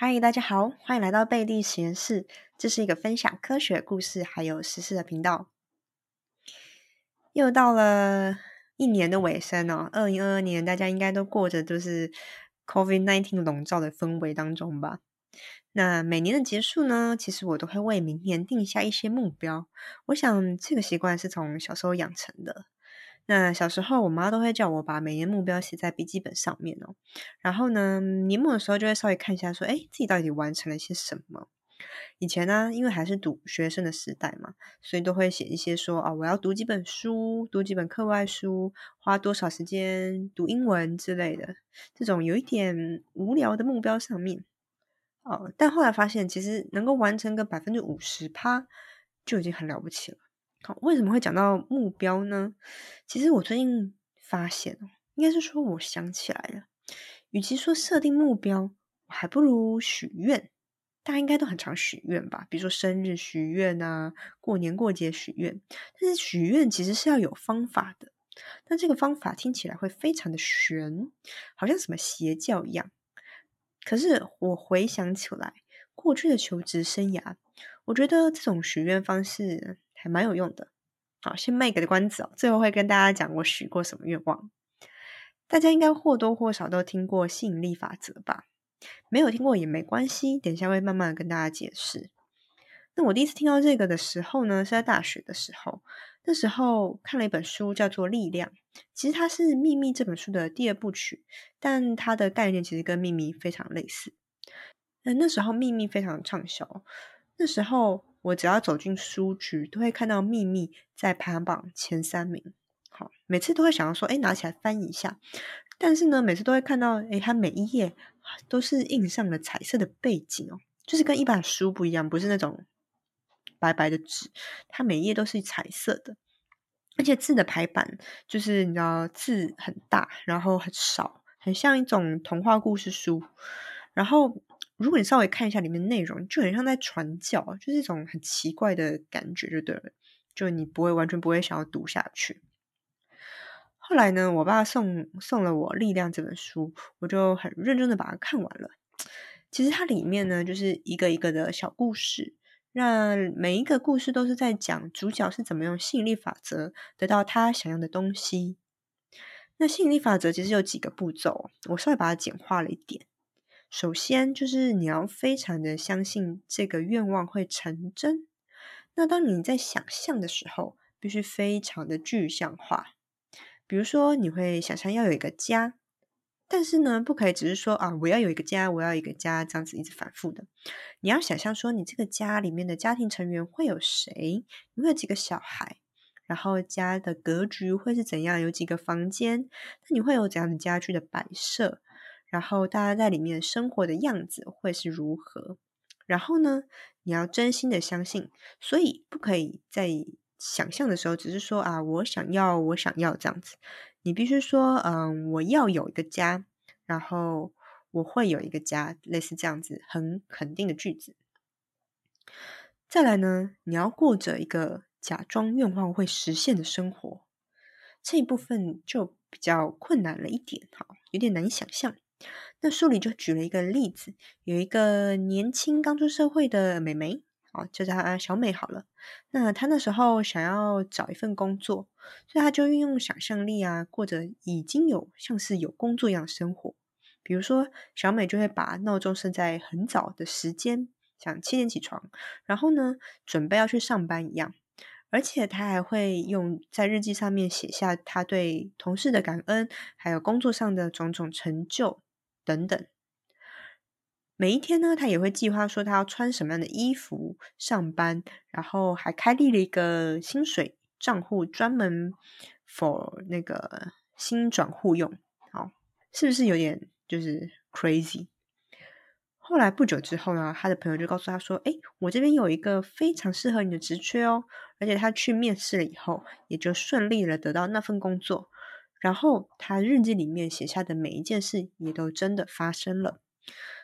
嗨，大家好，欢迎来到贝蒂实验室。这是一个分享科学故事还有实事的频道。又到了一年的尾声哦，二零二二年，大家应该都过着就是 COVID nineteen 笼罩的氛围当中吧。那每年的结束呢，其实我都会为明年定下一些目标。我想这个习惯是从小时候养成的。那小时候，我妈都会叫我把每年目标写在笔记本上面哦。然后呢，年末的时候就会稍微看一下，说，哎，自己到底完成了些什么？以前呢，因为还是读学生的时代嘛，所以都会写一些说，啊，我要读几本书，读几本课外书，花多少时间读英文之类的，这种有一点无聊的目标上面。哦，但后来发现，其实能够完成个百分之五十趴，就已经很了不起了。好，为什么会讲到目标呢？其实我最近发现哦，应该是说我想起来了，与其说设定目标，我还不如许愿。大家应该都很常许愿吧？比如说生日许愿啊，过年过节许愿。但是许愿其实是要有方法的，但这个方法听起来会非常的玄，好像什么邪教一样。可是我回想起来，过去的求职生涯，我觉得这种许愿方式。还蛮有用的，好，先卖个关子哦。最后会跟大家讲我许过什么愿望。大家应该或多或少都听过吸引力法则吧？没有听过也没关系，等下会慢慢跟大家解释。那我第一次听到这个的时候呢，是在大学的时候。那时候看了一本书，叫做《力量》，其实它是《秘密》这本书的第二部曲，但它的概念其实跟《秘密》非常类似。那那时候《秘密》非常畅销，那时候。我只要走进书局，都会看到《秘密》在排行榜前三名。好，每次都会想要说，哎，拿起来翻一下。但是呢，每次都会看到，哎，它每一页都是印上了彩色的背景哦，就是跟一般书不一样，不是那种白白的纸，它每一页都是彩色的，而且字的排版就是你知道，字很大，然后很少，很像一种童话故事书，然后。如果你稍微看一下里面内容，就很像在传教，就是一种很奇怪的感觉，就对了。就你不会完全不会想要读下去。后来呢，我爸送送了我《力量》这本书，我就很认真的把它看完了。其实它里面呢，就是一个一个的小故事，让每一个故事都是在讲主角是怎么用吸引力法则得到他想要的东西。那吸引力法则其实有几个步骤，我稍微把它简化了一点。首先，就是你要非常的相信这个愿望会成真。那当你在想象的时候，必须非常的具象化。比如说，你会想象要有一个家，但是呢，不可以只是说啊，我要有一个家，我要一个家这样子一直反复的。你要想象说，你这个家里面的家庭成员会有谁？你会有几个小孩？然后家的格局会是怎样？有几个房间？那你会有怎样的家具的摆设？然后大家在里面生活的样子会是如何？然后呢，你要真心的相信，所以不可以在想象的时候只是说啊，我想要，我想要这样子。你必须说，嗯，我要有一个家，然后我会有一个家，类似这样子很肯定的句子。再来呢，你要过着一个假装愿望会实现的生活，这一部分就比较困难了一点，哈，有点难以想象。那书里就举了一个例子，有一个年轻刚出社会的美眉，啊，就叫她小美好了。那她那时候想要找一份工作，所以她就运用想象力啊，过着已经有像是有工作一样的生活。比如说，小美就会把闹钟设在很早的时间，像七点起床，然后呢，准备要去上班一样。而且她还会用在日记上面写下她对同事的感恩，还有工作上的种种成就。等等，每一天呢，他也会计划说他要穿什么样的衣服上班，然后还开立了一个薪水账户，专门 for 那个新转户用。好，是不是有点就是 crazy？后来不久之后呢，他的朋友就告诉他说：“哎，我这边有一个非常适合你的职缺哦。”而且他去面试了以后，也就顺利的得到那份工作。然后他日记里面写下的每一件事也都真的发生了。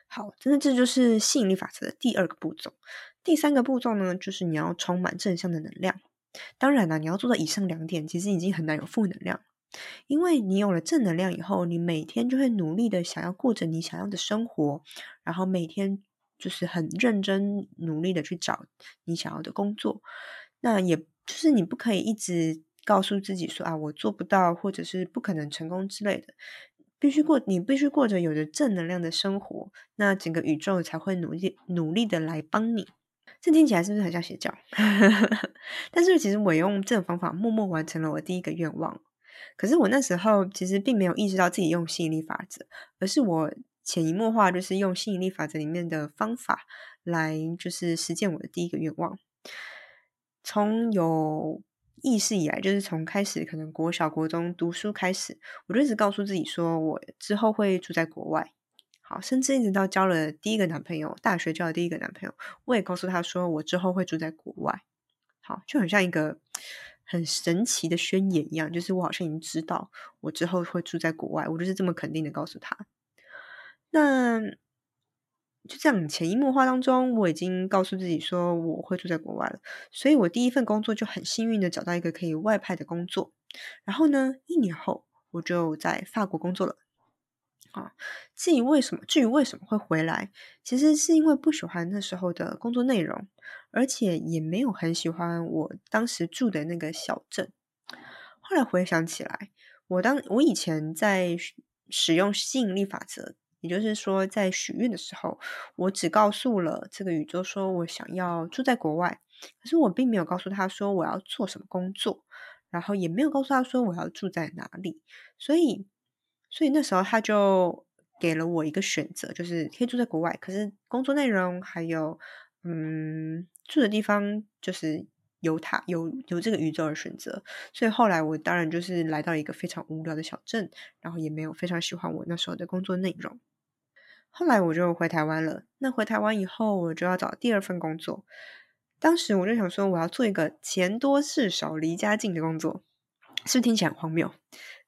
好，真的这就是吸引力法则的第二个步骤。第三个步骤呢，就是你要充满正向的能量。当然了，你要做到以上两点，其实已经很难有负能量。因为你有了正能量以后，你每天就会努力的想要过着你想要的生活，然后每天就是很认真努力的去找你想要的工作。那也就是你不可以一直告诉自己说啊，我做不到，或者是不可能成功之类的。必须过，你必须过着有着正能量的生活，那整个宇宙才会努力努力的来帮你。这听起来是不是很像邪教？但是其实我用这种方法默默完成了我第一个愿望。可是我那时候其实并没有意识到自己用吸引力法则，而是我潜移默化就是用吸引力法则里面的方法来就是实践我的第一个愿望。从有意识以来，就是从开始可能国小国中读书开始，我就一直告诉自己说，我之后会住在国外。好，甚至一直到交了第一个男朋友，大学交的第一个男朋友，我也告诉他说，我之后会住在国外。好，就很像一个很神奇的宣言一样，就是我好像已经知道我之后会住在国外，我就是这么肯定的告诉他。那就这样潜移默化当中，我已经告诉自己说我会住在国外了，所以我第一份工作就很幸运的找到一个可以外派的工作。然后呢，一年后我就在法国工作了。啊，至于为什么，至于为什么会回来，其实是因为不喜欢那时候的工作内容，而且也没有很喜欢我当时住的那个小镇。后来回想起来，我当我以前在使用吸引力法则，也就是说在许愿的时候，我只告诉了这个宇宙说我想要住在国外，可是我并没有告诉他说我要做什么工作，然后也没有告诉他说我要住在哪里，所以。所以那时候他就给了我一个选择，就是可以住在国外，可是工作内容还有嗯住的地方就是由他由由这个宇宙而选择。所以后来我当然就是来到一个非常无聊的小镇，然后也没有非常喜欢我那时候的工作内容。后来我就回台湾了。那回台湾以后，我就要找第二份工作。当时我就想说，我要做一个钱多事少、离家近的工作，是是听起来很荒谬？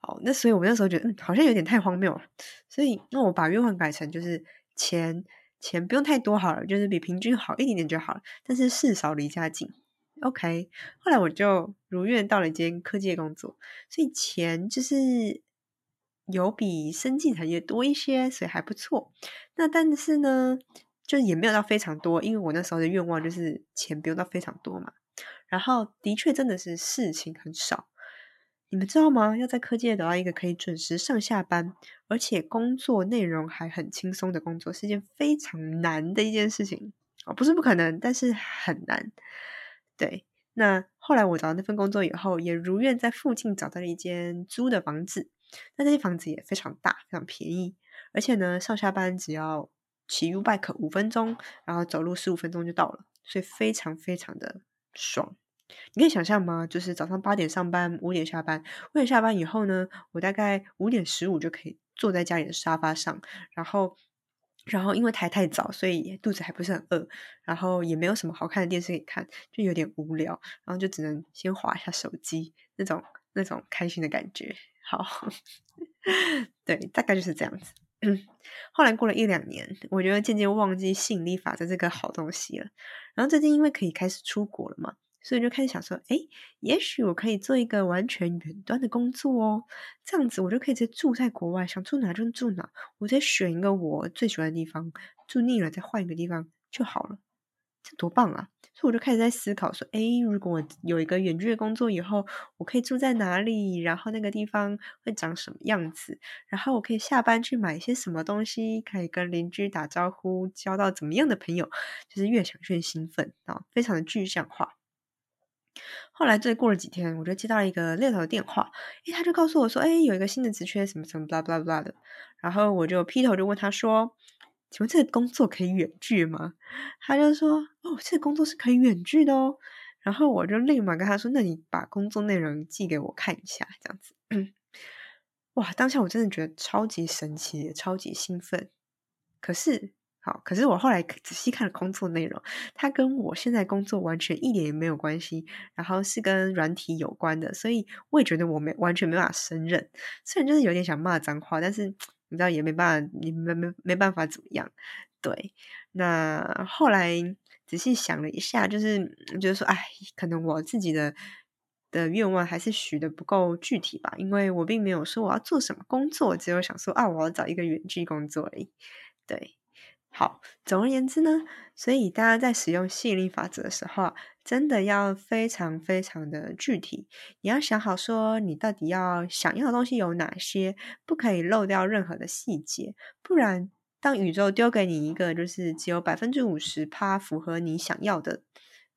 好，那所以我那时候觉得，嗯，好像有点太荒谬了。所以，那我把愿望改成就是钱钱不用太多好了，就是比平均好一点点就好了。但是事少离家近，OK。后来我就如愿到了一间科技工作，所以钱就是有比生技产业多一些，所以还不错。那但是呢，就也没有到非常多，因为我那时候的愿望就是钱不用到非常多嘛。然后的确真的是事情很少。你们知道吗？要在科技找到一个可以准时上下班，而且工作内容还很轻松的工作，是一件非常难的一件事情哦，不是不可能，但是很难。对，那后来我找到那份工作以后，也如愿在附近找到了一间租的房子。那这些房子也非常大，非常便宜，而且呢，上下班只要骑 U bike 五分钟，然后走路十五分钟就到了，所以非常非常的爽。你可以想象吗？就是早上八点上班，五点下班。五点下班以后呢，我大概五点十五就可以坐在家里的沙发上，然后，然后因为台太早，所以肚子还不是很饿，然后也没有什么好看的电视可以看，就有点无聊，然后就只能先划一下手机，那种那种开心的感觉。好，对，大概就是这样子。后来过了一两年，我觉得渐渐忘记吸引力法则这个好东西了。然后最近因为可以开始出国了嘛。所以就开始想说，哎，也许我可以做一个完全远端的工作哦，这样子我就可以直接住在国外，想住哪就住哪，我再选一个我最喜欢的地方，住腻了再换一个地方就好了，这多棒啊！所以我就开始在思考说，哎，如果我有一个远距的工作以后，我可以住在哪里？然后那个地方会长什么样子？然后我可以下班去买一些什么东西？可以跟邻居打招呼，交到怎么样的朋友？就是越想越兴奋啊，非常的具象化。后来，再过了几天，我就接到了一个猎头的电话，诶，他就告诉我说，哎，有一个新的职缺，什么什么，blah blah blah 的。然后我就劈头就问他说，请问这个工作可以远距吗？他就说，哦，这个工作是可以远距的哦。然后我就立马跟他说，那你把工作内容寄给我看一下，这样子。哇，当下我真的觉得超级神奇，超级兴奋。可是。好，可是我后来仔细看了工作内容，它跟我现在工作完全一点也没有关系，然后是跟软体有关的，所以我也觉得我没完全没办法胜任。虽然就是有点想骂脏话，但是你知道也没办法，你没没没办法怎么样。对，那后来仔细想了一下，就是觉得说，哎，可能我自己的的愿望还是许的不够具体吧，因为我并没有说我要做什么工作，只有想说啊，我要找一个远距工作而已。对，好，总而言之呢，所以大家在使用吸引力法则的时候啊，真的要非常非常的具体，你要想好说你到底要想要的东西有哪些，不可以漏掉任何的细节，不然当宇宙丢给你一个就是只有百分之五十趴符合你想要的。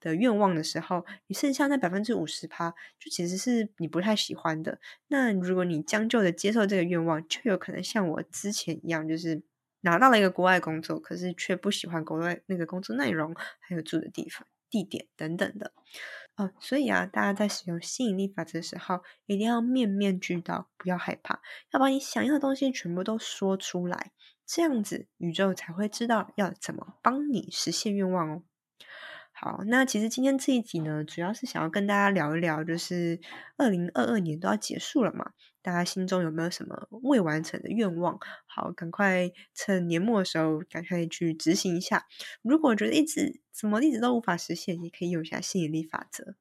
的愿望的时候，你剩下那百分之五十趴，就其实是你不太喜欢的。那如果你将就的接受这个愿望，就有可能像我之前一样，就是拿到了一个国外工作，可是却不喜欢国外那个工作内容，还有住的地方、地点等等的。哦，所以啊，大家在使用吸引力法则的时候，一定要面面俱到，不要害怕，要把你想要的东西全部都说出来，这样子宇宙才会知道要怎么帮你实现愿望哦。好，那其实今天这一集呢，主要是想要跟大家聊一聊，就是二零二二年都要结束了嘛。大家心中有没有什么未完成的愿望？好，赶快趁年末的时候，赶快去执行一下。如果觉得一直怎么一直都无法实现，也可以用一下吸引力法则。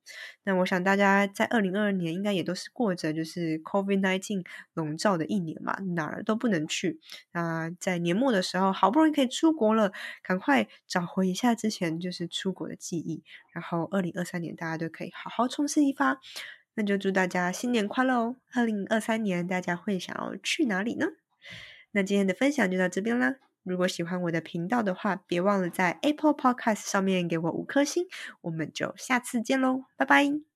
那我想大家在二零二二年应该也都是过着就是 COVID nineteen 笼罩的一年嘛，哪儿都不能去。那在年末的时候，好不容易可以出国了，赶快找回一下之前就是出国的记忆。然后二零二三年大家都可以好好冲刺一发。那就祝大家新年快乐哦！二零二三年大家会想要去哪里呢？那今天的分享就到这边啦。如果喜欢我的频道的话，别忘了在 Apple Podcast 上面给我五颗星。我们就下次见喽，拜拜。